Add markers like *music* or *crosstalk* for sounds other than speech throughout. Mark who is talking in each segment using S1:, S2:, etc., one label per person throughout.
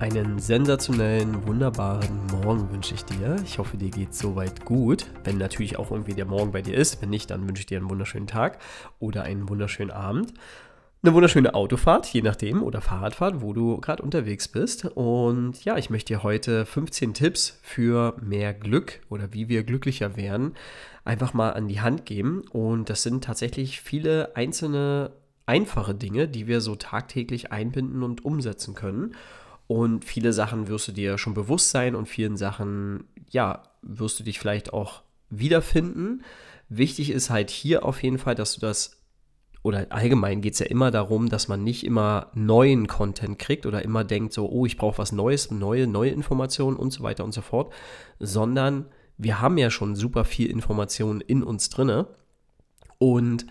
S1: Einen sensationellen, wunderbaren Morgen wünsche ich dir. Ich hoffe, dir geht soweit gut. Wenn natürlich auch irgendwie der Morgen bei dir ist. Wenn nicht, dann wünsche ich dir einen wunderschönen Tag oder einen wunderschönen Abend eine wunderschöne Autofahrt, je nachdem, oder Fahrradfahrt, wo du gerade unterwegs bist. Und ja, ich möchte dir heute 15 Tipps für mehr Glück oder wie wir glücklicher werden, einfach mal an die Hand geben. Und das sind tatsächlich viele einzelne einfache Dinge, die wir so tagtäglich einbinden und umsetzen können. Und viele Sachen wirst du dir schon bewusst sein und vielen Sachen, ja, wirst du dich vielleicht auch wiederfinden. Wichtig ist halt hier auf jeden Fall, dass du das oder allgemein geht es ja immer darum, dass man nicht immer neuen Content kriegt oder immer denkt so, oh, ich brauche was Neues, neue, neue Informationen und so weiter und so fort, sondern wir haben ja schon super viel Informationen in uns drinne und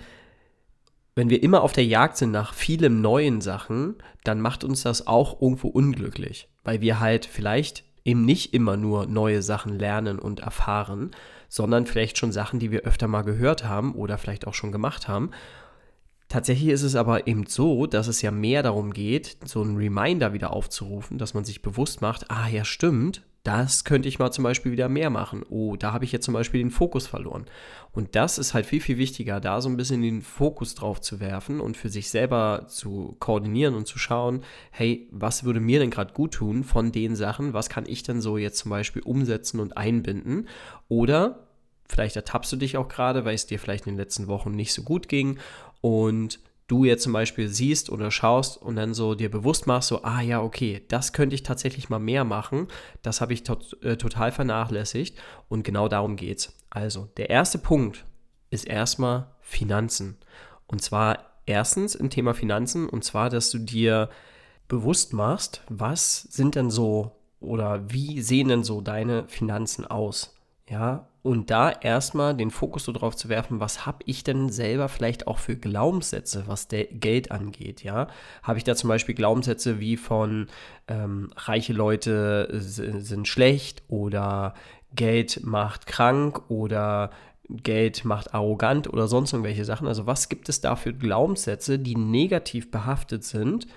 S1: wenn wir immer auf der Jagd sind nach vielen neuen Sachen, dann macht uns das auch irgendwo unglücklich, weil wir halt vielleicht eben nicht immer nur neue Sachen lernen und erfahren, sondern vielleicht schon Sachen, die wir öfter mal gehört haben oder vielleicht auch schon gemacht haben. Tatsächlich ist es aber eben so, dass es ja mehr darum geht, so einen Reminder wieder aufzurufen, dass man sich bewusst macht, ah ja stimmt, das könnte ich mal zum Beispiel wieder mehr machen. Oh, da habe ich jetzt zum Beispiel den Fokus verloren. Und das ist halt viel, viel wichtiger, da so ein bisschen den Fokus drauf zu werfen und für sich selber zu koordinieren und zu schauen, hey, was würde mir denn gerade gut tun von den Sachen? Was kann ich denn so jetzt zum Beispiel umsetzen und einbinden? Oder vielleicht ertappst du dich auch gerade, weil es dir vielleicht in den letzten Wochen nicht so gut ging und du jetzt zum Beispiel siehst oder schaust und dann so dir bewusst machst, so, ah ja, okay, das könnte ich tatsächlich mal mehr machen, das habe ich to äh, total vernachlässigt und genau darum geht's. Also, der erste Punkt ist erstmal Finanzen. Und zwar erstens im Thema Finanzen und zwar, dass du dir bewusst machst, was sind denn so oder wie sehen denn so deine Finanzen aus? Ja, und da erstmal den Fokus so drauf zu werfen, was habe ich denn selber vielleicht auch für Glaubenssätze, was Geld angeht, ja? Habe ich da zum Beispiel Glaubenssätze wie von ähm, reiche Leute sind schlecht oder Geld macht krank oder Geld macht arrogant oder sonst irgendwelche Sachen. Also was gibt es da für Glaubenssätze, die negativ behaftet sind?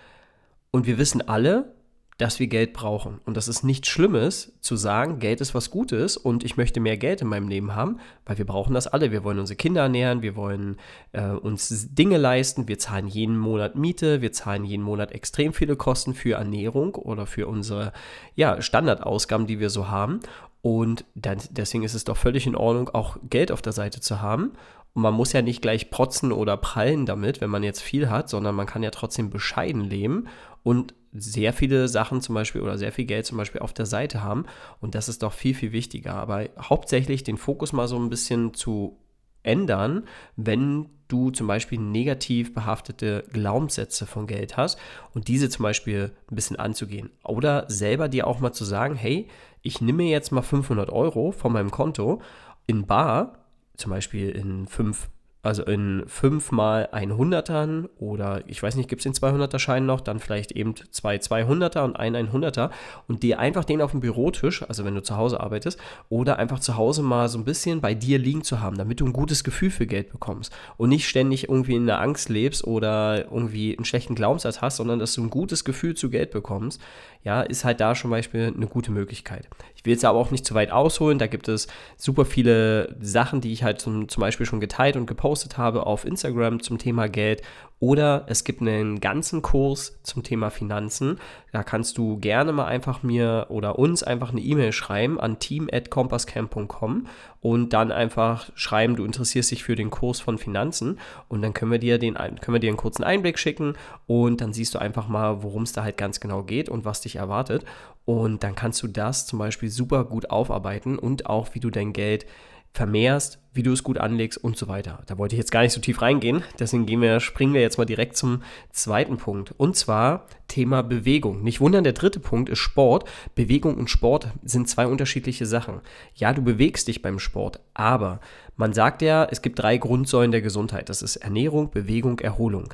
S1: Und wir wissen alle, dass wir Geld brauchen. Und das ist nichts Schlimmes zu sagen, Geld ist was Gutes und ich möchte mehr Geld in meinem Leben haben, weil wir brauchen das alle. Wir wollen unsere Kinder ernähren, wir wollen äh, uns Dinge leisten, wir zahlen jeden Monat Miete, wir zahlen jeden Monat extrem viele Kosten für Ernährung oder für unsere ja, Standardausgaben, die wir so haben. Und dann, deswegen ist es doch völlig in Ordnung, auch Geld auf der Seite zu haben. Und man muss ja nicht gleich protzen oder prallen damit, wenn man jetzt viel hat, sondern man kann ja trotzdem bescheiden leben und sehr viele Sachen zum Beispiel oder sehr viel Geld zum Beispiel auf der Seite haben. Und das ist doch viel, viel wichtiger. Aber hauptsächlich den Fokus mal so ein bisschen zu ändern, wenn du zum Beispiel negativ behaftete Glaubenssätze von Geld hast und diese zum Beispiel ein bisschen anzugehen. Oder selber dir auch mal zu sagen, hey, ich nehme jetzt mal 500 Euro von meinem Konto in Bar, zum Beispiel in fünf also in 5 mal 100ern oder ich weiß nicht, gibt es den 200er Schein noch, dann vielleicht eben zwei 200er und ein 100er und dir einfach den auf dem Bürotisch, also wenn du zu Hause arbeitest, oder einfach zu Hause mal so ein bisschen bei dir liegen zu haben, damit du ein gutes Gefühl für Geld bekommst und nicht ständig irgendwie in der Angst lebst oder irgendwie einen schlechten Glaubenssatz hast, sondern dass du ein gutes Gefühl zu Geld bekommst, ja, ist halt da zum Beispiel eine gute Möglichkeit. Ich will jetzt aber auch nicht zu weit ausholen, da gibt es super viele Sachen, die ich halt zum, zum Beispiel schon geteilt und gepostet habe auf Instagram zum Thema Geld oder es gibt einen ganzen Kurs zum Thema Finanzen. Da kannst du gerne mal einfach mir oder uns einfach eine E-Mail schreiben an team@compasscamp.com und dann einfach schreiben, du interessierst dich für den Kurs von Finanzen und dann können wir dir den können wir dir einen kurzen Einblick schicken und dann siehst du einfach mal, worum es da halt ganz genau geht und was dich erwartet und dann kannst du das zum Beispiel super gut aufarbeiten und auch wie du dein Geld vermehrst, wie du es gut anlegst und so weiter. Da wollte ich jetzt gar nicht so tief reingehen, deswegen gehen wir, springen wir jetzt mal direkt zum zweiten Punkt. Und zwar Thema Bewegung. Nicht wundern, der dritte Punkt ist Sport. Bewegung und Sport sind zwei unterschiedliche Sachen. Ja, du bewegst dich beim Sport, aber man sagt ja, es gibt drei Grundsäulen der Gesundheit. Das ist Ernährung, Bewegung, Erholung.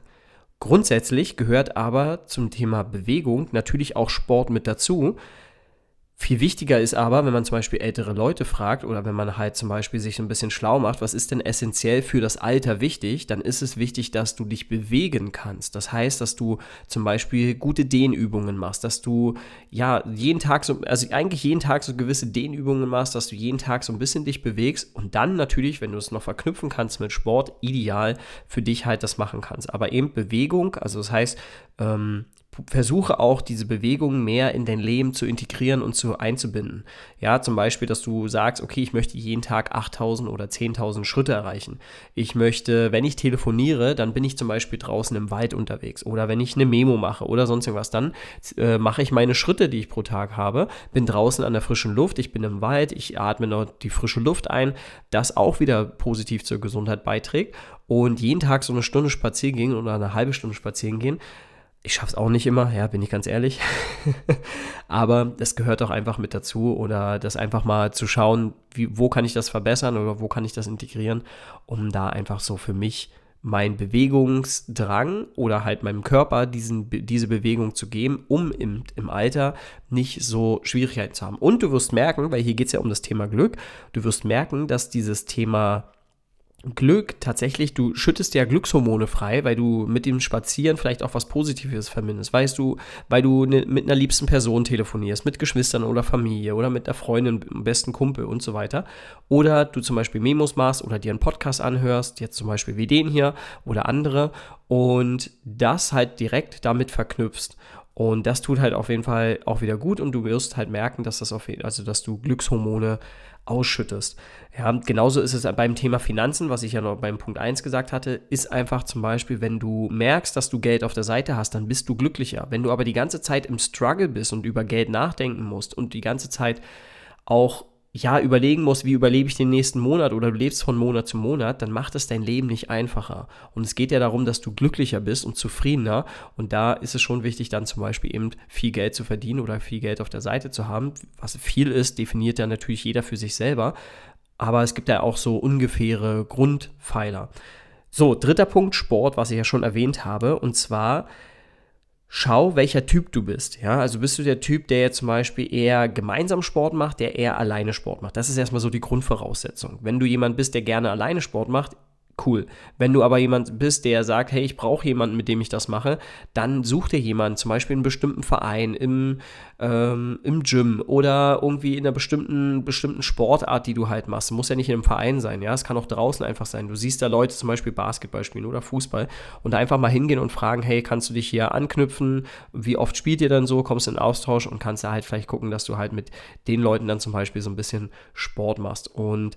S1: Grundsätzlich gehört aber zum Thema Bewegung natürlich auch Sport mit dazu. Viel wichtiger ist aber, wenn man zum Beispiel ältere Leute fragt oder wenn man halt zum Beispiel sich ein bisschen schlau macht, was ist denn essentiell für das Alter wichtig, dann ist es wichtig, dass du dich bewegen kannst. Das heißt, dass du zum Beispiel gute Dehnübungen machst, dass du ja jeden Tag so, also eigentlich jeden Tag so gewisse Dehnübungen machst, dass du jeden Tag so ein bisschen dich bewegst und dann natürlich, wenn du es noch verknüpfen kannst mit Sport, ideal für dich halt das machen kannst. Aber eben Bewegung, also das heißt, ähm, versuche auch diese Bewegung mehr in dein Leben zu integrieren und zu einzubinden. Ja, zum Beispiel, dass du sagst, okay, ich möchte jeden Tag 8000 oder 10.000 Schritte erreichen. Ich möchte, wenn ich telefoniere, dann bin ich zum Beispiel draußen im Wald unterwegs oder wenn ich eine Memo mache oder sonst irgendwas, dann äh, mache ich meine Schritte, die ich pro Tag habe, bin draußen an der frischen Luft, ich bin im Wald, ich atme noch die frische Luft ein, das auch wieder positiv zur Gesundheit beiträgt und jeden Tag so eine Stunde spazieren gehen oder eine halbe Stunde spazieren gehen, ich schaffe es auch nicht immer, ja, bin ich ganz ehrlich. *laughs* Aber das gehört auch einfach mit dazu oder das einfach mal zu schauen, wie, wo kann ich das verbessern oder wo kann ich das integrieren, um da einfach so für mich mein Bewegungsdrang oder halt meinem Körper diesen, diese Bewegung zu geben, um im, im Alter nicht so Schwierigkeiten zu haben. Und du wirst merken, weil hier geht es ja um das Thema Glück, du wirst merken, dass dieses Thema Glück tatsächlich, du schüttest ja Glückshormone frei, weil du mit dem Spazieren vielleicht auch was Positives verbindest. Weißt du, weil du ne, mit einer liebsten Person telefonierst, mit Geschwistern oder Familie oder mit einer Freundin, besten Kumpel und so weiter. Oder du zum Beispiel Memos machst oder dir einen Podcast anhörst, jetzt zum Beispiel wie den hier oder andere und das halt direkt damit verknüpfst. Und das tut halt auf jeden Fall auch wieder gut und du wirst halt merken, dass das auf, also dass du Glückshormone ausschüttest. Ja, genauso ist es beim Thema Finanzen, was ich ja noch beim Punkt 1 gesagt hatte, ist einfach zum Beispiel, wenn du merkst, dass du Geld auf der Seite hast, dann bist du glücklicher. Wenn du aber die ganze Zeit im Struggle bist und über Geld nachdenken musst und die ganze Zeit auch ja, überlegen musst, wie überlebe ich den nächsten Monat oder du lebst von Monat zu Monat, dann macht es dein Leben nicht einfacher. Und es geht ja darum, dass du glücklicher bist und zufriedener. Und da ist es schon wichtig, dann zum Beispiel eben viel Geld zu verdienen oder viel Geld auf der Seite zu haben. Was viel ist, definiert ja natürlich jeder für sich selber. Aber es gibt ja auch so ungefähre Grundpfeiler. So, dritter Punkt, Sport, was ich ja schon erwähnt habe. Und zwar schau, welcher Typ du bist. Ja, also bist du der Typ, der jetzt zum Beispiel eher gemeinsam Sport macht, der eher alleine Sport macht. Das ist erstmal so die Grundvoraussetzung. Wenn du jemand bist, der gerne alleine Sport macht, cool. Wenn du aber jemand bist, der sagt, hey, ich brauche jemanden, mit dem ich das mache, dann such dir jemanden, zum Beispiel in einem bestimmten Verein, im, ähm, im Gym oder irgendwie in einer bestimmten, bestimmten Sportart, die du halt machst. Muss ja nicht in einem Verein sein, ja, es kann auch draußen einfach sein. Du siehst da Leute zum Beispiel Basketball spielen oder Fußball und da einfach mal hingehen und fragen, hey, kannst du dich hier anknüpfen? Wie oft spielt ihr dann so? Kommst in Austausch und kannst da halt vielleicht gucken, dass du halt mit den Leuten dann zum Beispiel so ein bisschen Sport machst und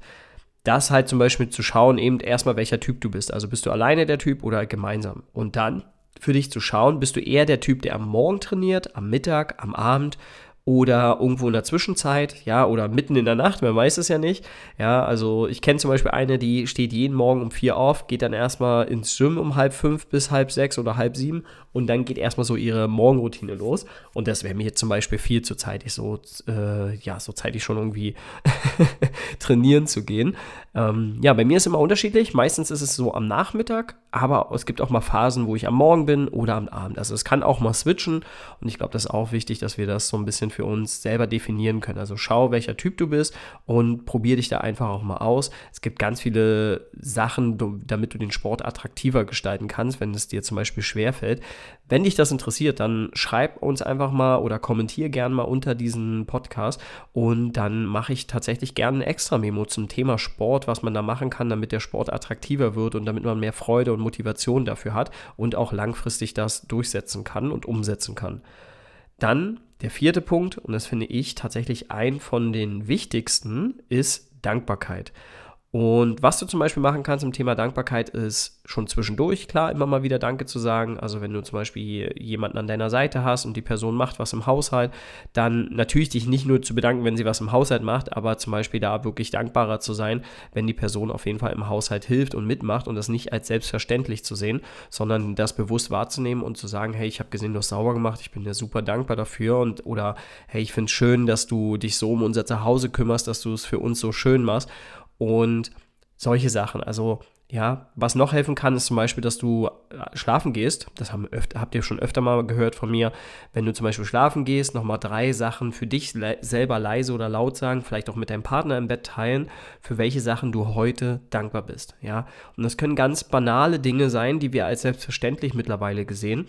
S1: das halt zum Beispiel zu schauen, eben erstmal, welcher Typ du bist. Also bist du alleine der Typ oder gemeinsam. Und dann für dich zu schauen, bist du eher der Typ, der am Morgen trainiert, am Mittag, am Abend oder irgendwo in der Zwischenzeit, ja, oder mitten in der Nacht, man weiß es ja nicht. Ja, also ich kenne zum Beispiel eine, die steht jeden Morgen um vier auf, geht dann erstmal ins Gym um halb fünf bis halb sechs oder halb sieben und dann geht erstmal so ihre Morgenroutine los. Und das wäre mir jetzt zum Beispiel viel zu zeitig, so, äh, ja, so zeitig schon irgendwie *laughs* trainieren zu gehen. Ähm, ja, bei mir ist immer unterschiedlich. Meistens ist es so am Nachmittag, aber es gibt auch mal Phasen, wo ich am Morgen bin oder am Abend. Also es kann auch mal switchen und ich glaube, das ist auch wichtig, dass wir das so ein bisschen für uns selber definieren können. Also schau, welcher Typ du bist und probier dich da einfach auch mal aus. Es gibt ganz viele Sachen, damit du den Sport attraktiver gestalten kannst, wenn es dir zum Beispiel schwerfällt. Wenn dich das interessiert, dann schreib uns einfach mal oder kommentier gerne mal unter diesen Podcast und dann mache ich tatsächlich gerne ein extra Memo zum Thema Sport, was man da machen kann, damit der Sport attraktiver wird und damit man mehr Freude und Motivation dafür hat und auch langfristig das durchsetzen kann und umsetzen kann. Dann der vierte Punkt, und das finde ich tatsächlich ein von den wichtigsten, ist Dankbarkeit. Und was du zum Beispiel machen kannst im Thema Dankbarkeit ist schon zwischendurch, klar, immer mal wieder Danke zu sagen. Also wenn du zum Beispiel jemanden an deiner Seite hast und die Person macht was im Haushalt, dann natürlich dich nicht nur zu bedanken, wenn sie was im Haushalt macht, aber zum Beispiel da wirklich dankbarer zu sein, wenn die Person auf jeden Fall im Haushalt hilft und mitmacht und das nicht als selbstverständlich zu sehen, sondern das bewusst wahrzunehmen und zu sagen, hey, ich habe gesehen, du hast sauber gemacht, ich bin dir super dankbar dafür und oder hey, ich finde es schön, dass du dich so um unser Zuhause kümmerst, dass du es für uns so schön machst und solche Sachen. Also ja, was noch helfen kann, ist zum Beispiel, dass du äh, schlafen gehst. Das haben öfter, habt ihr schon öfter mal gehört von mir. Wenn du zum Beispiel schlafen gehst, nochmal drei Sachen für dich le selber leise oder laut sagen, vielleicht auch mit deinem Partner im Bett teilen, für welche Sachen du heute dankbar bist. Ja, und das können ganz banale Dinge sein, die wir als selbstverständlich mittlerweile gesehen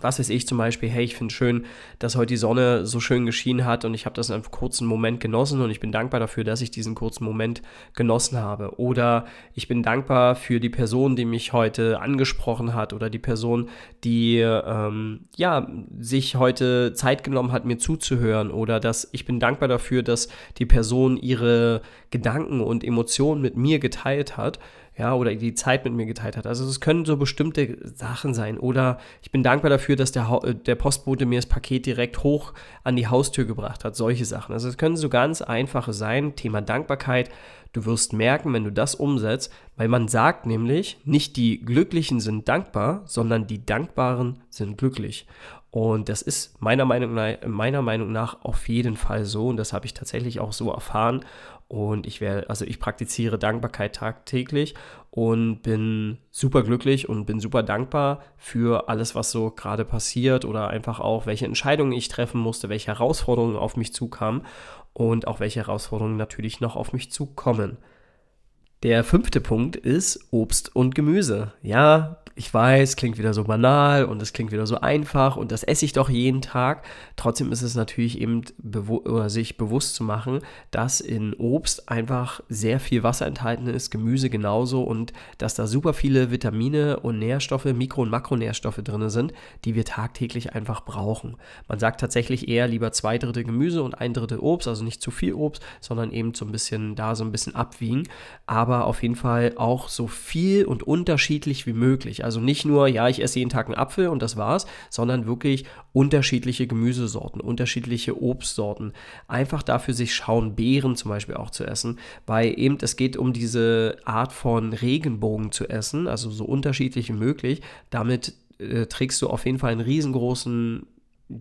S1: was weiß ich zum Beispiel, hey, ich finde schön, dass heute die Sonne so schön geschienen hat und ich habe das in einem kurzen Moment genossen und ich bin dankbar dafür, dass ich diesen kurzen Moment genossen habe. Oder ich bin dankbar für die Person, die mich heute angesprochen hat oder die Person, die ähm, ja sich heute Zeit genommen hat, mir zuzuhören. Oder dass ich bin dankbar dafür, dass die Person ihre Gedanken und Emotionen mit mir geteilt hat ja, oder die Zeit mit mir geteilt hat. Also es können so bestimmte Sachen sein. Oder ich bin dankbar dafür, dass der, äh, der Postbote mir das Paket direkt hoch an die Haustür gebracht hat. Solche Sachen. Also es können so ganz einfache sein. Thema Dankbarkeit. Du wirst merken, wenn du das umsetzt, weil man sagt nämlich, nicht die Glücklichen sind dankbar, sondern die Dankbaren sind glücklich. Und das ist meiner Meinung, nach, meiner Meinung nach auf jeden Fall so. Und das habe ich tatsächlich auch so erfahren. Und ich werde, also ich praktiziere Dankbarkeit tagtäglich und bin super glücklich und bin super dankbar für alles, was so gerade passiert oder einfach auch, welche Entscheidungen ich treffen musste, welche Herausforderungen auf mich zukamen und auch welche Herausforderungen natürlich noch auf mich zukommen. Der fünfte Punkt ist Obst und Gemüse. Ja, ich weiß, klingt wieder so banal und es klingt wieder so einfach und das esse ich doch jeden Tag. Trotzdem ist es natürlich eben oder sich bewusst zu machen, dass in Obst einfach sehr viel Wasser enthalten ist, Gemüse genauso und dass da super viele Vitamine und Nährstoffe, Mikro- und Makronährstoffe drin sind, die wir tagtäglich einfach brauchen. Man sagt tatsächlich eher lieber zwei Drittel Gemüse und ein Drittel Obst, also nicht zu viel Obst, sondern eben so ein bisschen da so ein bisschen abwiegen, aber auf jeden Fall auch so viel und unterschiedlich wie möglich. Also nicht nur, ja, ich esse jeden Tag einen Apfel und das war's, sondern wirklich unterschiedliche Gemüsesorten, unterschiedliche Obstsorten. Einfach dafür sich schauen, Beeren zum Beispiel auch zu essen, weil eben es geht um diese Art von Regenbogen zu essen, also so unterschiedlich wie möglich. Damit äh, trägst du auf jeden Fall einen riesengroßen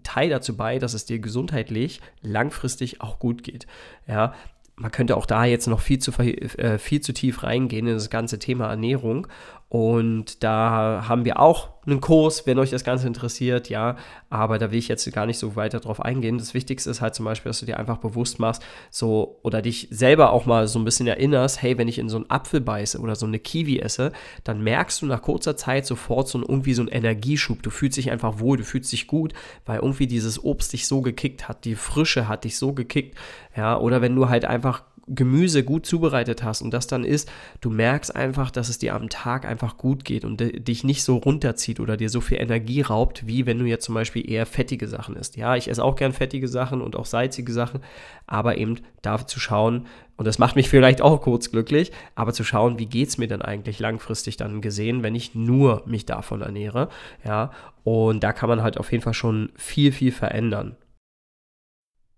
S1: Teil dazu bei, dass es dir gesundheitlich langfristig auch gut geht. Ja, man könnte auch da jetzt noch viel zu, äh, viel zu tief reingehen in das ganze Thema Ernährung. Und da haben wir auch einen Kurs, wenn euch das Ganze interessiert, ja. Aber da will ich jetzt gar nicht so weiter drauf eingehen. Das Wichtigste ist halt zum Beispiel, dass du dir einfach bewusst machst, so oder dich selber auch mal so ein bisschen erinnerst, hey, wenn ich in so einen Apfel beiße oder so eine Kiwi esse, dann merkst du nach kurzer Zeit sofort so irgendwie so einen Energieschub. Du fühlst dich einfach wohl, du fühlst dich gut, weil irgendwie dieses Obst dich so gekickt hat, die Frische hat dich so gekickt, ja. Oder wenn du halt einfach Gemüse gut zubereitet hast und das dann ist, du merkst einfach, dass es dir am Tag einfach gut geht und dich nicht so runterzieht oder dir so viel Energie raubt, wie wenn du jetzt zum Beispiel eher fettige Sachen isst. Ja, ich esse auch gern fettige Sachen und auch salzige Sachen, aber eben dafür zu schauen, und das macht mich vielleicht auch kurz glücklich, aber zu schauen, wie geht es mir denn eigentlich langfristig dann gesehen, wenn ich nur mich davon ernähre. Ja, und da kann man halt auf jeden Fall schon viel, viel verändern.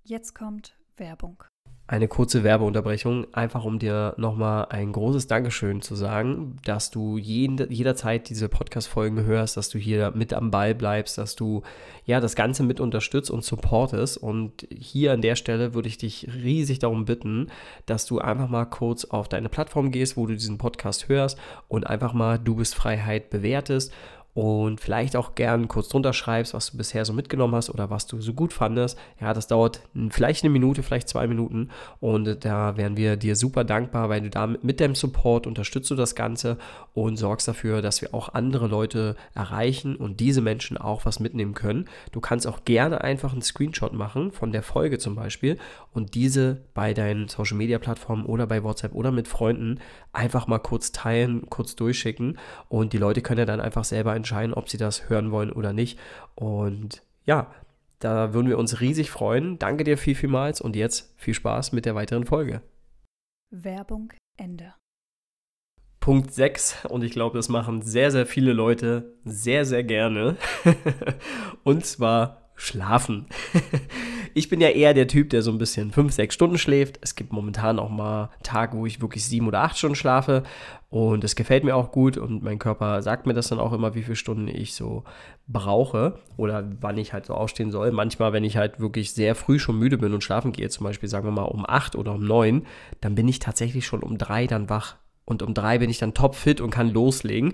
S2: Jetzt kommt Werbung
S1: eine kurze Werbeunterbrechung, einfach um dir nochmal ein großes Dankeschön zu sagen, dass du jeden, jederzeit diese Podcast-Folgen hörst, dass du hier mit am Ball bleibst, dass du ja das Ganze mit unterstützt und supportest. Und hier an der Stelle würde ich dich riesig darum bitten, dass du einfach mal kurz auf deine Plattform gehst, wo du diesen Podcast hörst und einfach mal Du bist Freiheit bewertest und vielleicht auch gern kurz drunter schreibst, was du bisher so mitgenommen hast oder was du so gut fandest. Ja, das dauert vielleicht eine Minute, vielleicht zwei Minuten und da wären wir dir super dankbar, weil du damit mit deinem Support unterstützt du das Ganze und sorgst dafür, dass wir auch andere Leute erreichen und diese Menschen auch was mitnehmen können. Du kannst auch gerne einfach einen Screenshot machen von der Folge zum Beispiel und diese bei deinen Social Media Plattformen oder bei WhatsApp oder mit Freunden einfach mal kurz teilen, kurz durchschicken und die Leute können ja dann einfach selber entscheiden, ob sie das hören wollen oder nicht. Und ja, da würden wir uns riesig freuen. Danke dir viel, vielmals und jetzt viel Spaß mit der weiteren Folge.
S2: Werbung Ende.
S1: Punkt 6 und ich glaube, das machen sehr, sehr viele Leute sehr, sehr gerne. *laughs* und zwar schlafen. *laughs* ich bin ja eher der Typ, der so ein bisschen 5, 6 Stunden schläft. Es gibt momentan auch mal Tage, wo ich wirklich 7 oder 8 Stunden schlafe und es gefällt mir auch gut und mein Körper sagt mir das dann auch immer, wie viele Stunden ich so brauche oder wann ich halt so aufstehen soll. Manchmal, wenn ich halt wirklich sehr früh schon müde bin und schlafen gehe, zum Beispiel sagen wir mal um 8 oder um 9, dann bin ich tatsächlich schon um 3 dann wach. Und um 3 bin ich dann topfit und kann loslegen.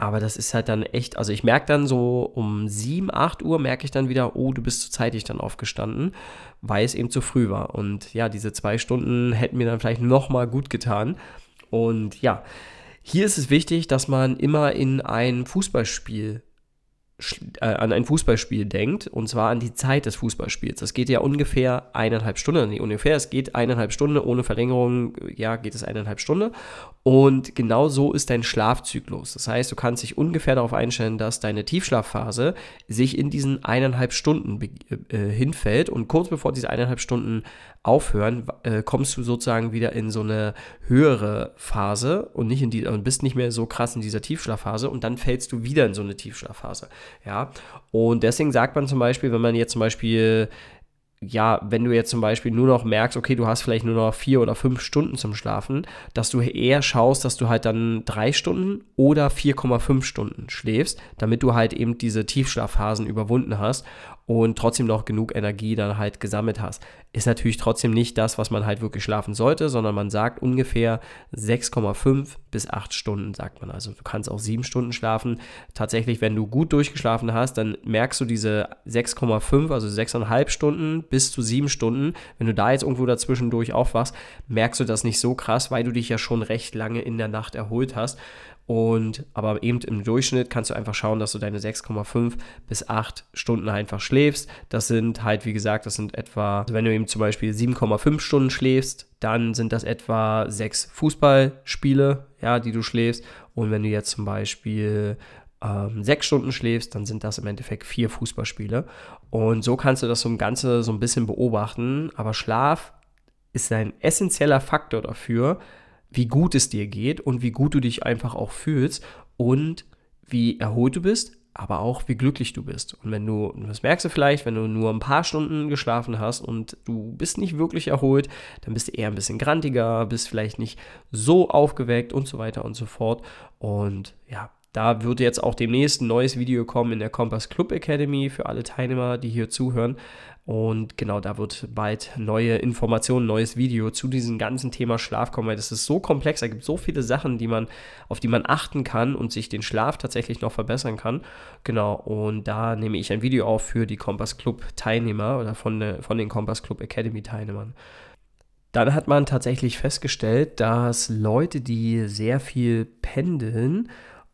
S1: Aber das ist halt dann echt, also ich merke dann so um 7, 8 Uhr merke ich dann wieder, oh, du bist zu zeitig dann aufgestanden, weil es eben zu früh war. Und ja, diese zwei Stunden hätten mir dann vielleicht nochmal gut getan. Und ja, hier ist es wichtig, dass man immer in ein Fußballspiel an ein Fußballspiel denkt, und zwar an die Zeit des Fußballspiels. Das geht ja ungefähr eineinhalb Stunden, nee, ungefähr, es geht eineinhalb Stunden, ohne Verlängerung, ja, geht es eineinhalb Stunden. Und genau so ist dein Schlafzyklus. Das heißt, du kannst dich ungefähr darauf einstellen, dass deine Tiefschlafphase sich in diesen eineinhalb Stunden äh, hinfällt und kurz bevor diese eineinhalb Stunden aufhören, äh, kommst du sozusagen wieder in so eine höhere Phase und nicht in die, und bist nicht mehr so krass in dieser Tiefschlafphase und dann fällst du wieder in so eine Tiefschlafphase. Ja, und deswegen sagt man zum Beispiel, wenn man jetzt zum Beispiel ja, wenn du jetzt zum Beispiel nur noch merkst, okay, du hast vielleicht nur noch vier oder fünf Stunden zum Schlafen, dass du eher schaust, dass du halt dann drei Stunden oder 4,5 Stunden schläfst, damit du halt eben diese Tiefschlafphasen überwunden hast und trotzdem noch genug Energie dann halt gesammelt hast. Ist natürlich trotzdem nicht das, was man halt wirklich schlafen sollte, sondern man sagt ungefähr 6,5 bis 8 Stunden, sagt man. Also du kannst auch 7 Stunden schlafen. Tatsächlich, wenn du gut durchgeschlafen hast, dann merkst du diese 6,5, also 6,5 Stunden bis zu 7 Stunden. Wenn du da jetzt irgendwo dazwischendurch aufwachst, merkst du das nicht so krass, weil du dich ja schon recht lange in der Nacht erholt hast. Und aber eben im Durchschnitt kannst du einfach schauen, dass du deine 6,5 bis 8 Stunden einfach schläfst. Das sind halt, wie gesagt, das sind etwa, also wenn du eben zum Beispiel 7,5 Stunden schläfst, dann sind das etwa sechs Fußballspiele, ja, die du schläfst. Und wenn du jetzt zum Beispiel ähm, sechs Stunden schläfst, dann sind das im Endeffekt vier Fußballspiele. Und so kannst du das so im Ganze so ein bisschen beobachten. Aber Schlaf ist ein essentieller Faktor dafür, wie gut es dir geht und wie gut du dich einfach auch fühlst und wie erholt du bist, aber auch wie glücklich du bist. Und wenn du, das merkst du vielleicht, wenn du nur ein paar Stunden geschlafen hast und du bist nicht wirklich erholt, dann bist du eher ein bisschen grantiger, bist vielleicht nicht so aufgeweckt und so weiter und so fort. Und ja, da wird jetzt auch demnächst ein neues Video kommen in der Compass Club Academy für alle Teilnehmer, die hier zuhören. Und genau, da wird bald neue Informationen, neues Video zu diesem ganzen Thema Schlaf kommen, weil das ist so komplex, da gibt es so viele Sachen, die man, auf die man achten kann und sich den Schlaf tatsächlich noch verbessern kann. Genau, und da nehme ich ein Video auf für die Compass Club Teilnehmer oder von, von den Compass Club Academy Teilnehmern. Dann hat man tatsächlich festgestellt, dass Leute, die sehr viel pendeln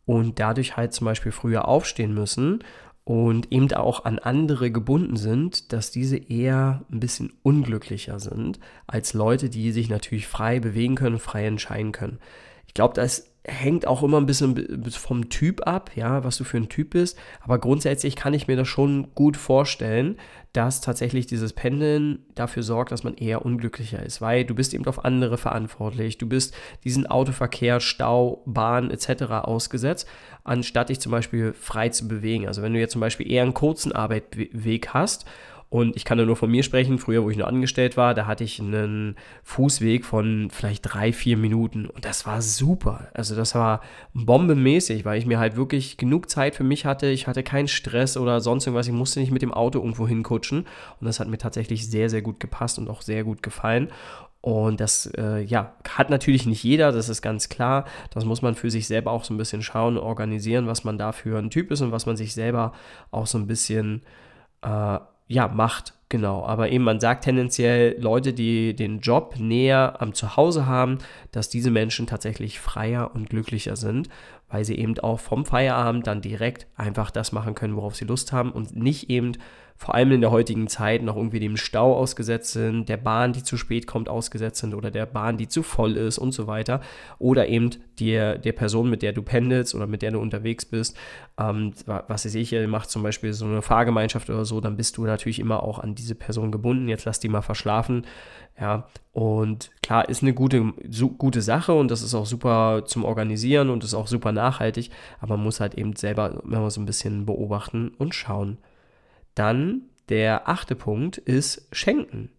S1: und dadurch halt zum Beispiel früher aufstehen müssen und eben auch an andere gebunden sind, dass diese eher ein bisschen unglücklicher sind als Leute, die sich natürlich frei bewegen können, frei entscheiden können. Ich glaube, das hängt auch immer ein bisschen vom Typ ab, ja, was du für ein Typ bist. Aber grundsätzlich kann ich mir das schon gut vorstellen, dass tatsächlich dieses Pendeln dafür sorgt, dass man eher unglücklicher ist, weil du bist eben auf andere verantwortlich, du bist diesen Autoverkehr, Stau, Bahn etc. ausgesetzt, anstatt dich zum Beispiel frei zu bewegen. Also wenn du jetzt zum Beispiel eher einen kurzen Arbeitsweg hast und ich kann nur von mir sprechen. Früher, wo ich noch angestellt war, da hatte ich einen Fußweg von vielleicht drei, vier Minuten. Und das war super. Also das war bombenmäßig, weil ich mir halt wirklich genug Zeit für mich hatte. Ich hatte keinen Stress oder sonst irgendwas. Ich musste nicht mit dem Auto irgendwo hinkutschen. Und das hat mir tatsächlich sehr, sehr gut gepasst und auch sehr gut gefallen. Und das, äh, ja, hat natürlich nicht jeder, das ist ganz klar. Das muss man für sich selber auch so ein bisschen schauen, organisieren, was man da für ein Typ ist und was man sich selber auch so ein bisschen äh, ja, macht, genau. Aber eben, man sagt tendenziell Leute, die den Job näher am Zuhause haben, dass diese Menschen tatsächlich freier und glücklicher sind, weil sie eben auch vom Feierabend dann direkt einfach das machen können, worauf sie Lust haben und nicht eben vor allem in der heutigen Zeit noch irgendwie dem Stau ausgesetzt sind, der Bahn, die zu spät kommt, ausgesetzt sind oder der Bahn, die zu voll ist und so weiter. Oder eben der, der Person, mit der du pendelst oder mit der du unterwegs bist, ähm, was weiß ich, macht zum Beispiel so eine Fahrgemeinschaft oder so, dann bist du natürlich immer auch an diese Person gebunden. Jetzt lass die mal verschlafen. Ja, und klar, ist eine gute, so, gute Sache und das ist auch super zum Organisieren und ist auch super nachhaltig, aber man muss halt eben selber immer so ein bisschen beobachten und schauen. Dann der achte Punkt ist Schenken.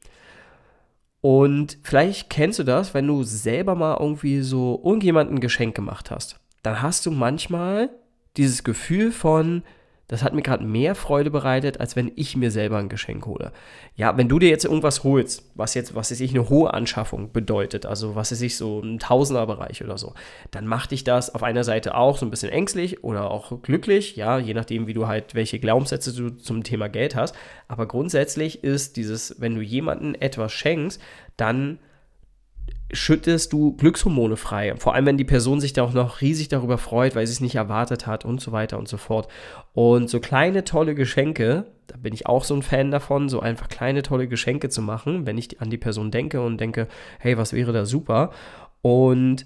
S1: Und vielleicht kennst du das, wenn du selber mal irgendwie so irgendjemandem ein Geschenk gemacht hast. Dann hast du manchmal dieses Gefühl von, das hat mir gerade mehr Freude bereitet, als wenn ich mir selber ein Geschenk hole. Ja, wenn du dir jetzt irgendwas holst, was jetzt, was ist ich, eine hohe Anschaffung bedeutet, also was ist ich, so ein Tausenderbereich oder so, dann macht dich das auf einer Seite auch so ein bisschen ängstlich oder auch glücklich, ja, je nachdem, wie du halt, welche Glaubenssätze du zum Thema Geld hast. Aber grundsätzlich ist dieses, wenn du jemandem etwas schenkst, dann schüttest du Glückshormone frei. Vor allem, wenn die Person sich da auch noch riesig darüber freut, weil sie es nicht erwartet hat und so weiter und so fort. Und so kleine, tolle Geschenke, da bin ich auch so ein Fan davon, so einfach kleine, tolle Geschenke zu machen, wenn ich an die Person denke und denke, hey, was wäre da super? Und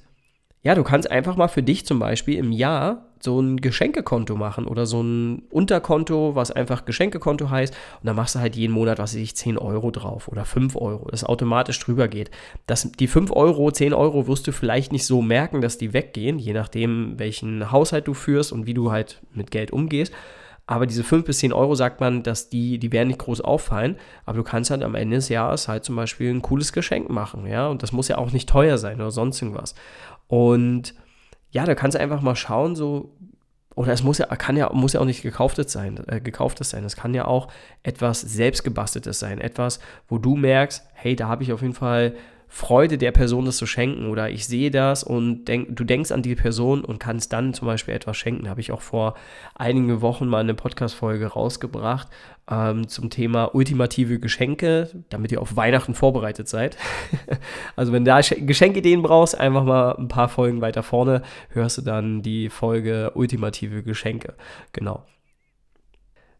S1: ja, du kannst einfach mal für dich zum Beispiel im Jahr so ein Geschenkekonto machen oder so ein Unterkonto, was einfach Geschenkekonto heißt. Und dann machst du halt jeden Monat, was weiß ich, 10 Euro drauf oder 5 Euro, das automatisch drüber geht. Das, die 5 Euro, 10 Euro wirst du vielleicht nicht so merken, dass die weggehen, je nachdem, welchen Haushalt du führst und wie du halt mit Geld umgehst. Aber diese 5 bis 10 Euro sagt man, dass die, die werden nicht groß auffallen, aber du kannst halt am Ende des Jahres halt zum Beispiel ein cooles Geschenk machen, ja. Und das muss ja auch nicht teuer sein oder sonst irgendwas. Und ja, da kannst du einfach mal schauen, so, oder es muss ja, kann ja, muss ja auch nicht gekauftes sein, äh, gekauftes sein. Es kann ja auch etwas selbstgebasteltes sein. Etwas, wo du merkst, hey, da habe ich auf jeden Fall Freude der Person, das zu schenken. Oder ich sehe das und denk, du denkst an die Person und kannst dann zum Beispiel etwas schenken. Habe ich auch vor einigen Wochen mal eine Podcast-Folge rausgebracht ähm, zum Thema ultimative Geschenke, damit ihr auf Weihnachten vorbereitet seid. *laughs* also wenn du da Geschenkideen brauchst, einfach mal ein paar Folgen weiter vorne hörst du dann die Folge ultimative Geschenke. Genau.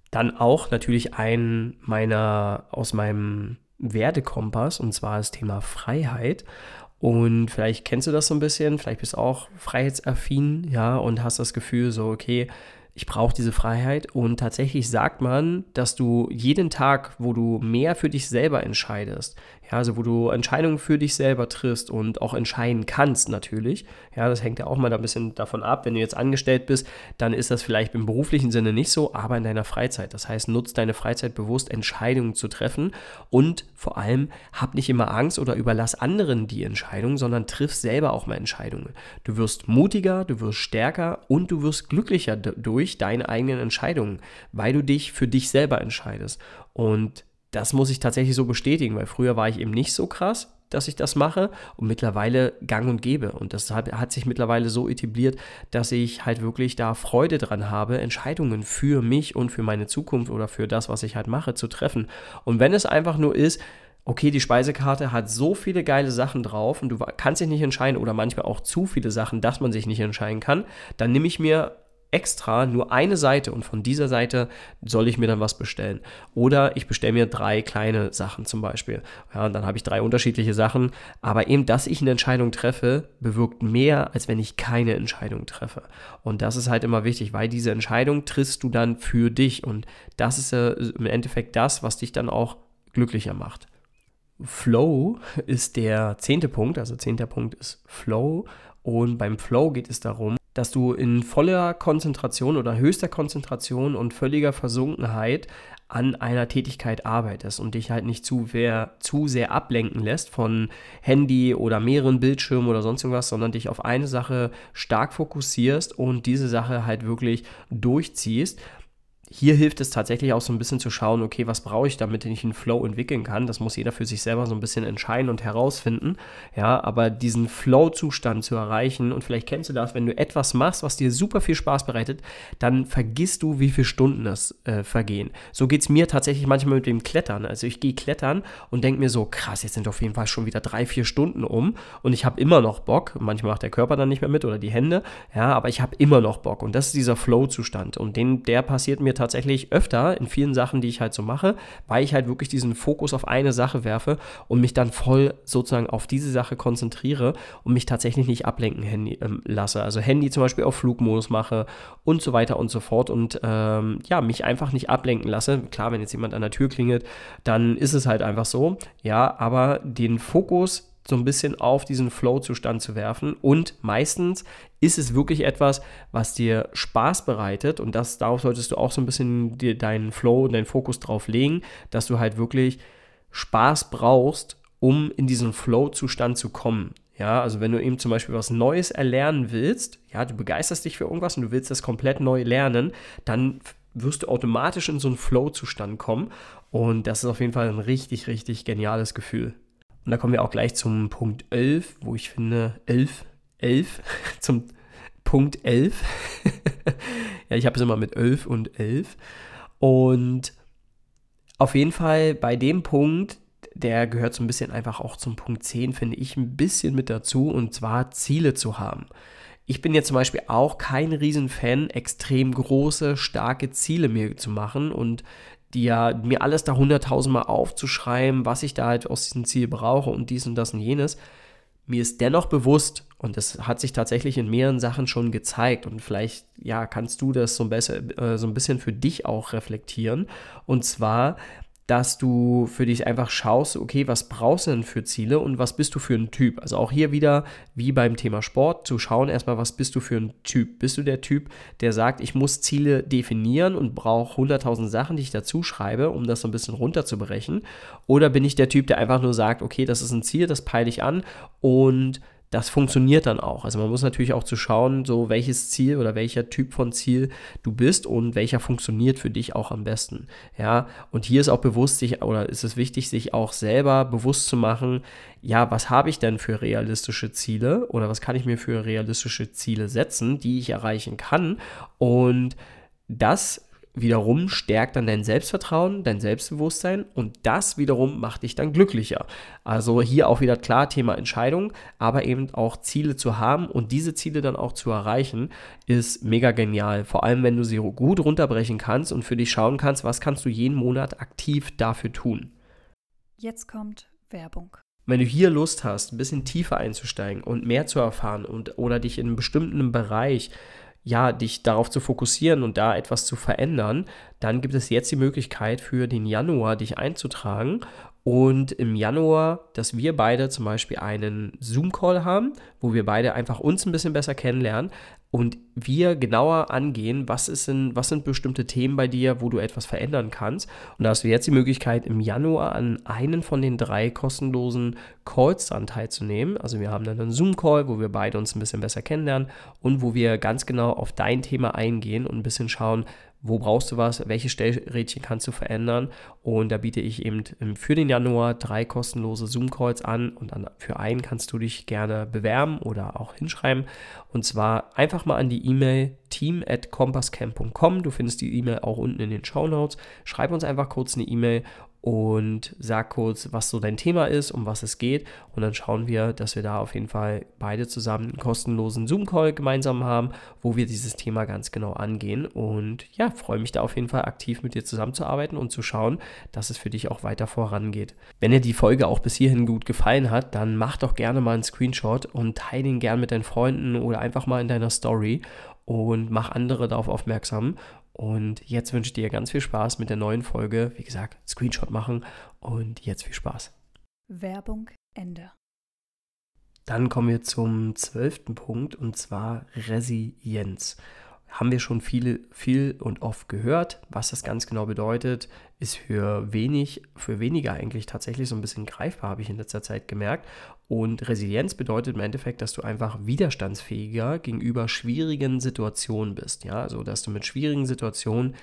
S1: Dann auch natürlich ein meiner aus meinem Wertekompass und zwar das Thema Freiheit. Und vielleicht kennst du das so ein bisschen, vielleicht bist du auch freiheitsaffin, ja, und hast das Gefühl so, okay, ich brauche diese Freiheit. Und tatsächlich sagt man, dass du jeden Tag, wo du mehr für dich selber entscheidest, ja, also wo du Entscheidungen für dich selber triffst und auch entscheiden kannst natürlich. Ja, das hängt ja auch mal ein bisschen davon ab. Wenn du jetzt angestellt bist, dann ist das vielleicht im beruflichen Sinne nicht so, aber in deiner Freizeit. Das heißt, nutzt deine Freizeit bewusst, Entscheidungen zu treffen und vor allem hab nicht immer Angst oder überlass anderen die Entscheidung, sondern triff selber auch mal Entscheidungen. Du wirst mutiger, du wirst stärker und du wirst glücklicher durch deine eigenen Entscheidungen, weil du dich für dich selber entscheidest. Und das muss ich tatsächlich so bestätigen, weil früher war ich eben nicht so krass, dass ich das mache und mittlerweile gang und gäbe. Und das hat, hat sich mittlerweile so etabliert, dass ich halt wirklich da Freude dran habe, Entscheidungen für mich und für meine Zukunft oder für das, was ich halt mache, zu treffen. Und wenn es einfach nur ist, okay, die Speisekarte hat so viele geile Sachen drauf und du kannst dich nicht entscheiden oder manchmal auch zu viele Sachen, dass man sich nicht entscheiden kann, dann nehme ich mir extra nur eine Seite und von dieser Seite soll ich mir dann was bestellen. Oder ich bestelle mir drei kleine Sachen zum Beispiel. Ja, und dann habe ich drei unterschiedliche Sachen. Aber eben, dass ich eine Entscheidung treffe, bewirkt mehr, als wenn ich keine Entscheidung treffe. Und das ist halt immer wichtig, weil diese Entscheidung triffst du dann für dich. Und das ist äh, im Endeffekt das, was dich dann auch glücklicher macht. Flow ist der zehnte Punkt, also zehnter Punkt ist Flow. Und beim Flow geht es darum, dass du in voller Konzentration oder höchster Konzentration und völliger Versunkenheit an einer Tätigkeit arbeitest und dich halt nicht zu, wer, zu sehr ablenken lässt von Handy oder mehreren Bildschirmen oder sonst irgendwas, sondern dich auf eine Sache stark fokussierst und diese Sache halt wirklich durchziehst hier hilft es tatsächlich auch so ein bisschen zu schauen, okay, was brauche ich, damit ich einen Flow entwickeln kann. Das muss jeder für sich selber so ein bisschen entscheiden und herausfinden. Ja, aber diesen Flow-Zustand zu erreichen, und vielleicht kennst du das, wenn du etwas machst, was dir super viel Spaß bereitet, dann vergisst du, wie viele Stunden das äh, vergehen. So geht es mir tatsächlich manchmal mit dem Klettern. Also ich gehe klettern und denke mir so, krass, jetzt sind auf jeden Fall schon wieder drei, vier Stunden um und ich habe immer noch Bock. Manchmal macht der Körper dann nicht mehr mit oder die Hände, ja, aber ich habe immer noch Bock. Und das ist dieser Flow-Zustand. Und den, der passiert mir tatsächlich öfter in vielen Sachen, die ich halt so mache, weil ich halt wirklich diesen Fokus auf eine Sache werfe und mich dann voll sozusagen auf diese Sache konzentriere und mich tatsächlich nicht ablenken Handy, ähm, lasse. Also Handy zum Beispiel auf Flugmodus mache und so weiter und so fort und ähm, ja, mich einfach nicht ablenken lasse. Klar, wenn jetzt jemand an der Tür klingelt, dann ist es halt einfach so, ja, aber den Fokus so ein bisschen auf diesen Flow-Zustand zu werfen. Und meistens ist es wirklich etwas, was dir Spaß bereitet. Und das, darauf solltest du auch so ein bisschen dir deinen Flow, deinen Fokus drauf legen, dass du halt wirklich Spaß brauchst, um in diesen Flow-Zustand zu kommen. Ja, also wenn du eben zum Beispiel was Neues erlernen willst, ja, du begeisterst dich für irgendwas und du willst das komplett neu lernen, dann wirst du automatisch in so einen Flow-Zustand kommen. Und das ist auf jeden Fall ein richtig, richtig geniales Gefühl. Und da kommen wir auch gleich zum Punkt 11, wo ich finde, 11, 11, *laughs* zum Punkt 11. *laughs* ja, ich habe es immer mit 11 und 11. Und auf jeden Fall bei dem Punkt, der gehört so ein bisschen einfach auch zum Punkt 10, finde ich, ein bisschen mit dazu, und zwar Ziele zu haben. Ich bin jetzt zum Beispiel auch kein Riesenfan, extrem große, starke Ziele mir zu machen und die ja mir alles da hunderttausendmal aufzuschreiben, was ich da halt aus diesem Ziel brauche und dies und das und jenes. Mir ist dennoch bewusst, und das hat sich tatsächlich in mehreren Sachen schon gezeigt, und vielleicht, ja, kannst du das so ein, äh, so ein bisschen für dich auch reflektieren. Und zwar, dass du für dich einfach schaust, okay, was brauchst du denn für Ziele und was bist du für ein Typ? Also auch hier wieder, wie beim Thema Sport, zu schauen erstmal, was bist du für ein Typ? Bist du der Typ, der sagt, ich muss Ziele definieren und brauche 100.000 Sachen, die ich dazu schreibe, um das so ein bisschen runterzubrechen? Oder bin ich der Typ, der einfach nur sagt, okay, das ist ein Ziel, das peile ich an und das funktioniert dann auch. Also man muss natürlich auch zu schauen, so welches Ziel oder welcher Typ von Ziel du bist und welcher funktioniert für dich auch am besten. Ja, und hier ist auch bewusst sich oder ist es wichtig, sich auch selber bewusst zu machen, ja, was habe ich denn für realistische Ziele oder was kann ich mir für realistische Ziele setzen, die ich erreichen kann und das wiederum stärkt dann dein Selbstvertrauen, dein Selbstbewusstsein und das wiederum macht dich dann glücklicher. Also hier auch wieder klar Thema Entscheidung, aber eben auch Ziele zu haben und diese Ziele dann auch zu erreichen, ist mega genial. Vor allem, wenn du sie gut runterbrechen kannst und für dich schauen kannst, was kannst du jeden Monat aktiv dafür tun.
S2: Jetzt kommt Werbung.
S1: Wenn du hier Lust hast, ein bisschen tiefer einzusteigen und mehr zu erfahren und oder dich in einem bestimmten Bereich ja, dich darauf zu fokussieren und da etwas zu verändern, dann gibt es jetzt die Möglichkeit für den Januar dich einzutragen. Und im Januar, dass wir beide zum Beispiel einen Zoom-Call haben, wo wir beide einfach uns ein bisschen besser kennenlernen und wir genauer angehen, was, ist in, was sind bestimmte Themen bei dir, wo du etwas verändern kannst. Und da hast du jetzt die Möglichkeit, im Januar an einen von den drei kostenlosen Calls dann teilzunehmen. Also wir haben dann einen Zoom-Call, wo wir beide uns ein bisschen besser kennenlernen und wo wir ganz genau auf dein Thema eingehen und ein bisschen schauen, wo brauchst du was, welche Stellrädchen kannst du verändern. Und da biete ich eben für den Januar drei kostenlose Zoom-Calls an und dann für einen kannst du dich gerne bewerben oder auch hinschreiben. Und zwar einfach mal an die E-Mail team. Du findest die E-Mail auch unten in den Show Notes. Schreib uns einfach kurz eine E-Mail und sag kurz, was so dein Thema ist, um was es geht. Und dann schauen wir, dass wir da auf jeden Fall beide zusammen einen kostenlosen Zoom-Call gemeinsam haben, wo wir dieses Thema ganz genau angehen. Und ja, freue mich da auf jeden Fall aktiv mit dir zusammenzuarbeiten und zu schauen, dass es für dich auch weiter vorangeht. Wenn dir die Folge auch bis hierhin gut gefallen hat, dann mach doch gerne mal einen Screenshot und teile ihn gern mit deinen Freunden oder einfach mal in deiner Story und mach andere darauf aufmerksam. Und jetzt wünsche ich dir ganz viel Spaß mit der neuen Folge. Wie gesagt, Screenshot machen und jetzt viel Spaß.
S2: Werbung Ende.
S1: Dann kommen wir zum zwölften Punkt und zwar Resilienz haben wir schon viel, viel und oft gehört. Was das ganz genau bedeutet, ist für wenig, für weniger eigentlich tatsächlich so ein bisschen greifbar, habe ich in letzter Zeit gemerkt. Und Resilienz bedeutet im Endeffekt, dass du einfach widerstandsfähiger gegenüber schwierigen Situationen bist. Ja, also dass du mit schwierigen Situationen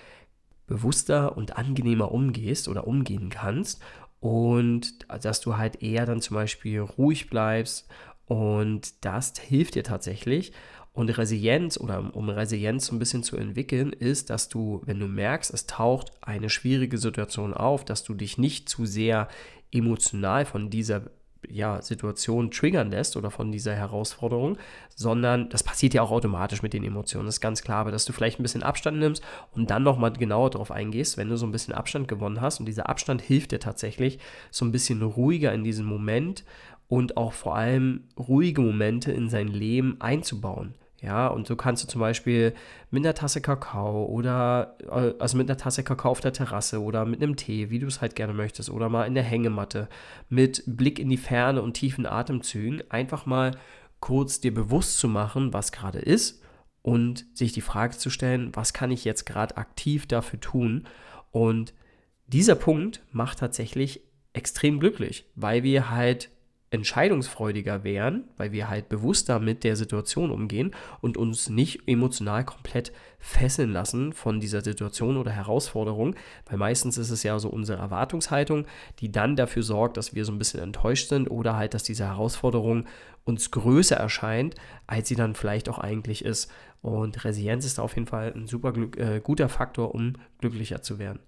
S1: bewusster und angenehmer umgehst oder umgehen kannst und dass du halt eher dann zum Beispiel ruhig bleibst und das hilft dir tatsächlich und Resilienz oder um Resilienz so ein bisschen zu entwickeln, ist, dass du, wenn du merkst, es taucht eine schwierige Situation auf, dass du dich nicht zu sehr emotional von dieser ja, Situation triggern lässt oder von dieser Herausforderung, sondern das passiert ja auch automatisch mit den Emotionen. Das ist ganz klar, aber dass du vielleicht ein bisschen Abstand nimmst und dann nochmal genauer darauf eingehst, wenn du so ein bisschen Abstand gewonnen hast. Und dieser Abstand hilft dir tatsächlich, so ein bisschen ruhiger in diesen Moment und auch vor allem ruhige Momente in sein Leben einzubauen. Ja, und so kannst du zum Beispiel mit einer Tasse Kakao oder äh, also mit einer Tasse Kakao auf der Terrasse oder mit einem Tee, wie du es halt gerne möchtest, oder mal in der Hängematte mit Blick in die Ferne und tiefen Atemzügen einfach mal kurz dir bewusst zu machen, was gerade ist und sich die Frage zu stellen, was kann ich jetzt gerade aktiv dafür tun? Und dieser Punkt macht tatsächlich extrem glücklich, weil wir halt entscheidungsfreudiger wären, weil wir halt bewusster mit der Situation umgehen und uns nicht emotional komplett fesseln lassen von dieser Situation oder Herausforderung, weil meistens ist es ja so unsere Erwartungshaltung, die dann dafür sorgt, dass wir so ein bisschen enttäuscht sind oder halt, dass diese Herausforderung uns größer erscheint, als sie dann vielleicht auch eigentlich ist. Und Resilienz ist auf jeden Fall ein super äh, guter Faktor, um glücklicher zu werden.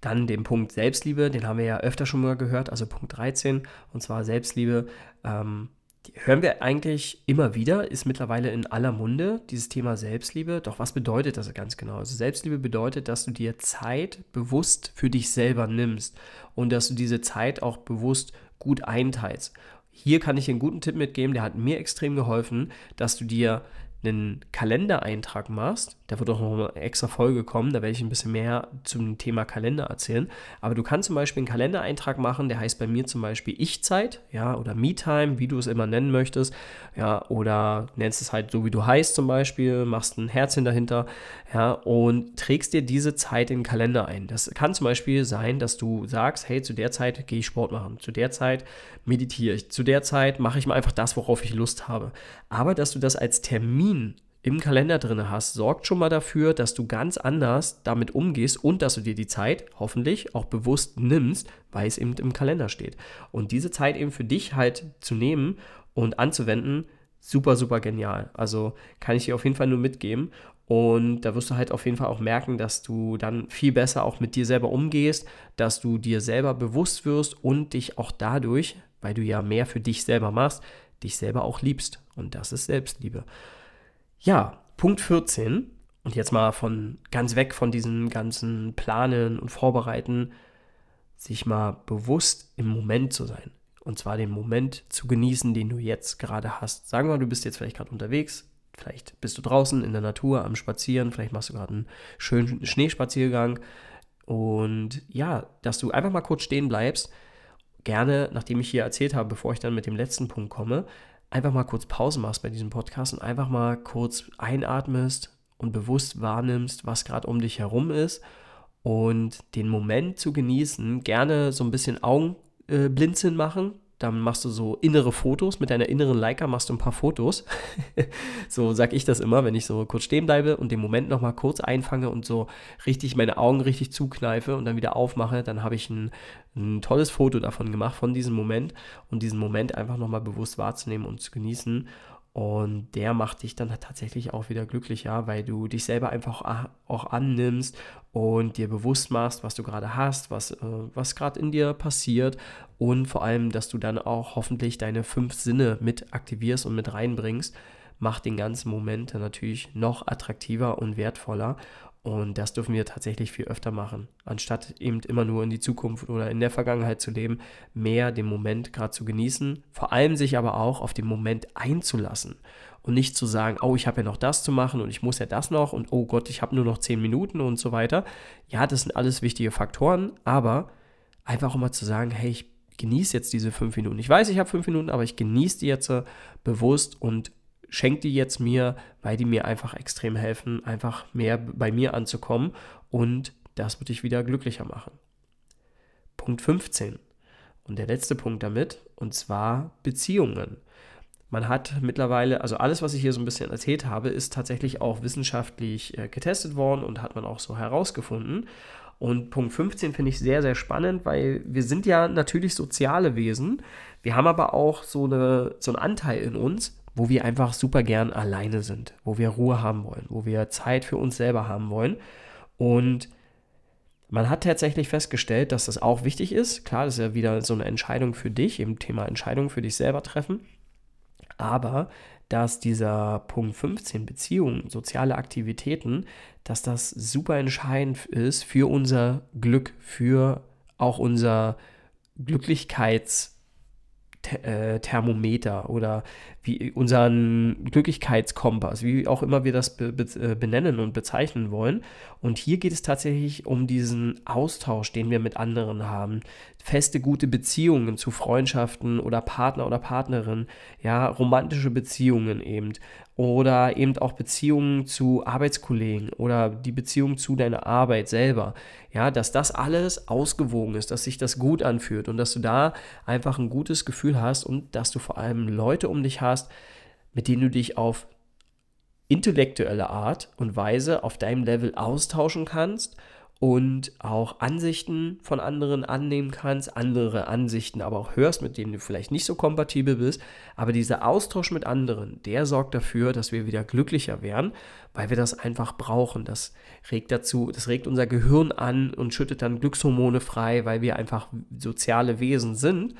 S1: Dann den Punkt Selbstliebe, den haben wir ja öfter schon mal gehört, also Punkt 13, und zwar Selbstliebe. Ähm, hören wir eigentlich immer wieder, ist mittlerweile in aller Munde, dieses Thema Selbstliebe. Doch was bedeutet das ganz genau? Also Selbstliebe bedeutet, dass du dir Zeit bewusst für dich selber nimmst und dass du diese Zeit auch bewusst gut einteilst. Hier kann ich einen guten Tipp mitgeben, der hat mir extrem geholfen, dass du dir einen Kalendereintrag machst, da wird auch noch eine extra Folge kommen, da werde ich ein bisschen mehr zum Thema Kalender erzählen. Aber du kannst zum Beispiel einen Kalendereintrag machen, der heißt bei mir zum Beispiel Ich-Zeit, ja, oder Me-Time, wie du es immer nennen möchtest, ja, oder nennst es halt so, wie du heißt zum Beispiel, machst ein Herzchen dahinter, ja, und trägst dir diese Zeit in den Kalender ein. Das kann zum Beispiel sein, dass du sagst, hey, zu der Zeit gehe ich Sport machen, zu der Zeit meditiere ich, zu der Zeit mache ich mal einfach das, worauf ich Lust habe. Aber dass du das als Termin im Kalender drin hast, sorgt schon mal dafür, dass du ganz anders damit umgehst und dass du dir die Zeit hoffentlich auch bewusst nimmst, weil es eben im Kalender steht. Und diese Zeit eben für dich halt zu nehmen und anzuwenden, super, super genial. Also kann ich dir auf jeden Fall nur mitgeben. Und da wirst du halt auf jeden Fall auch merken, dass du dann viel besser auch mit dir selber umgehst, dass du dir selber bewusst wirst und dich auch dadurch, weil du ja mehr für dich selber machst, dich selber auch liebst. Und das ist Selbstliebe. Ja, Punkt 14. Und jetzt mal von ganz weg von diesen ganzen Planen und Vorbereiten, sich mal bewusst im Moment zu sein. Und zwar den Moment zu genießen, den du jetzt gerade hast. Sagen wir du bist jetzt vielleicht gerade unterwegs, vielleicht bist du draußen in der Natur am Spazieren, vielleicht machst du gerade einen schönen Schneespaziergang. Und ja, dass du einfach mal kurz stehen bleibst. Gerne, nachdem ich hier erzählt habe, bevor ich dann mit dem letzten Punkt komme, einfach mal kurz Pause machst bei diesem Podcast und einfach mal kurz einatmest und bewusst wahrnimmst, was gerade um dich herum ist und den Moment zu genießen, gerne so ein bisschen Augenblinzeln äh, machen, dann machst du so innere Fotos. Mit deiner inneren Leica machst du ein paar Fotos. *laughs* so sag ich das immer, wenn ich so kurz stehen bleibe und den Moment nochmal kurz einfange und so richtig meine Augen richtig zukneife und dann wieder aufmache, dann habe ich ein, ein tolles Foto davon gemacht, von diesem Moment und diesen Moment einfach nochmal bewusst wahrzunehmen und zu genießen. Und der macht dich dann tatsächlich auch wieder glücklicher, weil du dich selber einfach auch annimmst und dir bewusst machst, was du gerade hast, was, äh, was gerade in dir passiert und vor allem, dass du dann auch hoffentlich deine fünf Sinne mit aktivierst und mit reinbringst, macht den ganzen Moment dann natürlich noch attraktiver und wertvoller. Und das dürfen wir tatsächlich viel öfter machen. Anstatt eben immer nur in die Zukunft oder in der Vergangenheit zu leben, mehr den Moment gerade zu genießen, vor allem sich aber auch auf den Moment einzulassen und nicht zu sagen, oh, ich habe ja noch das zu machen und ich muss ja das noch und oh Gott, ich habe nur noch zehn Minuten und so weiter. Ja, das sind alles wichtige Faktoren, aber einfach mal zu sagen, hey, ich genieße jetzt diese fünf Minuten. Ich weiß, ich habe fünf Minuten, aber ich genieße die jetzt bewusst und schenke die jetzt mir, weil die mir einfach extrem helfen, einfach mehr bei mir anzukommen und das wird dich wieder glücklicher machen. Punkt 15. Und der letzte Punkt damit, und zwar Beziehungen. Man hat mittlerweile, also alles, was ich hier so ein bisschen erzählt habe, ist tatsächlich auch wissenschaftlich äh, getestet worden und hat man auch so herausgefunden. Und Punkt 15 finde ich sehr, sehr spannend, weil wir sind ja natürlich soziale Wesen. Wir haben aber auch so, eine, so einen Anteil in uns, wo wir einfach super gern alleine sind, wo wir Ruhe haben wollen, wo wir Zeit für uns selber haben wollen. Und man hat tatsächlich festgestellt, dass das auch wichtig ist. Klar, das ist ja wieder so eine Entscheidung für dich, eben Thema Entscheidung für dich selber treffen. Aber dass dieser Punkt 15, Beziehungen, soziale Aktivitäten, dass das super entscheidend ist für unser Glück, für auch unser Glücklichkeits- äh, oder wie unseren Glücklichkeitskompass, wie auch immer wir das äh, benennen und bezeichnen wollen. Und hier geht es tatsächlich um diesen Austausch, den wir mit anderen haben. Feste, gute Beziehungen zu Freundschaften oder Partner oder Partnerin, ja, romantische Beziehungen eben oder eben auch Beziehungen zu Arbeitskollegen oder die Beziehung zu deiner Arbeit selber. Ja, dass das alles ausgewogen ist, dass sich das gut anfühlt und dass du da einfach ein gutes Gefühl hast und dass du vor allem Leute um dich hast, mit denen du dich auf intellektuelle Art und Weise auf deinem Level austauschen kannst und auch Ansichten von anderen annehmen kannst, andere Ansichten aber auch hörst, mit denen du vielleicht nicht so kompatibel bist. Aber dieser Austausch mit anderen, der sorgt dafür, dass wir wieder glücklicher werden, weil wir das einfach brauchen. Das regt dazu, das regt unser Gehirn an und schüttet dann Glückshormone frei, weil wir einfach soziale Wesen sind.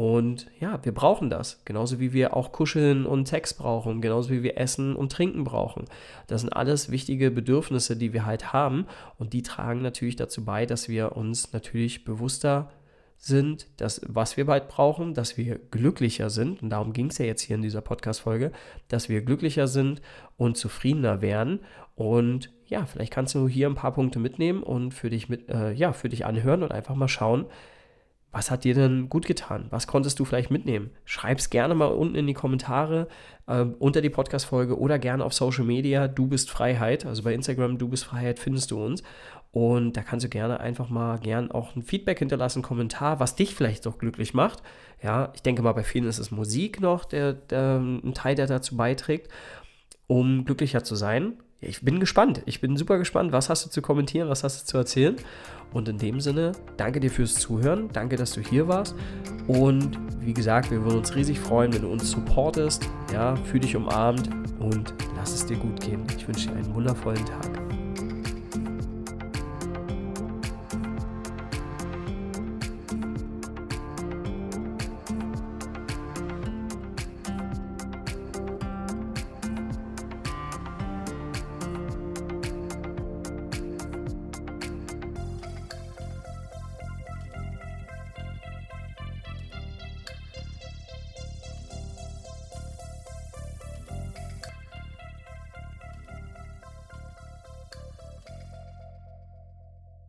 S1: Und ja, wir brauchen das. Genauso wie wir auch Kuscheln und Sex brauchen, genauso wie wir Essen und Trinken brauchen. Das sind alles wichtige Bedürfnisse, die wir halt haben. Und die tragen natürlich dazu bei, dass wir uns natürlich bewusster sind, dass, was wir bald brauchen, dass wir glücklicher sind. Und darum ging es ja jetzt hier in dieser Podcast-Folge, dass wir glücklicher sind und zufriedener werden. Und ja, vielleicht kannst du hier ein paar Punkte mitnehmen und für dich mit, äh, ja, für dich anhören und einfach mal schauen, was hat dir denn gut getan? Was konntest du vielleicht mitnehmen? Schreib es gerne mal unten in die Kommentare äh, unter die Podcast-Folge oder gerne auf Social Media. Du bist Freiheit. Also bei Instagram, du bist Freiheit, findest du uns. Und da kannst du gerne einfach mal gern auch ein Feedback hinterlassen, einen Kommentar, was dich vielleicht doch glücklich macht. Ja, ich denke mal, bei vielen ist es Musik noch, der, der ein Teil, der dazu beiträgt, um glücklicher zu sein. Ich bin gespannt. Ich bin super gespannt. Was hast du zu kommentieren? Was hast du zu erzählen? Und in dem Sinne, danke dir fürs Zuhören. Danke, dass du hier warst. Und wie gesagt, wir würden uns riesig freuen, wenn du uns supportest. Ja, fühl dich umarmt und lass es dir gut gehen. Ich wünsche dir einen wundervollen Tag.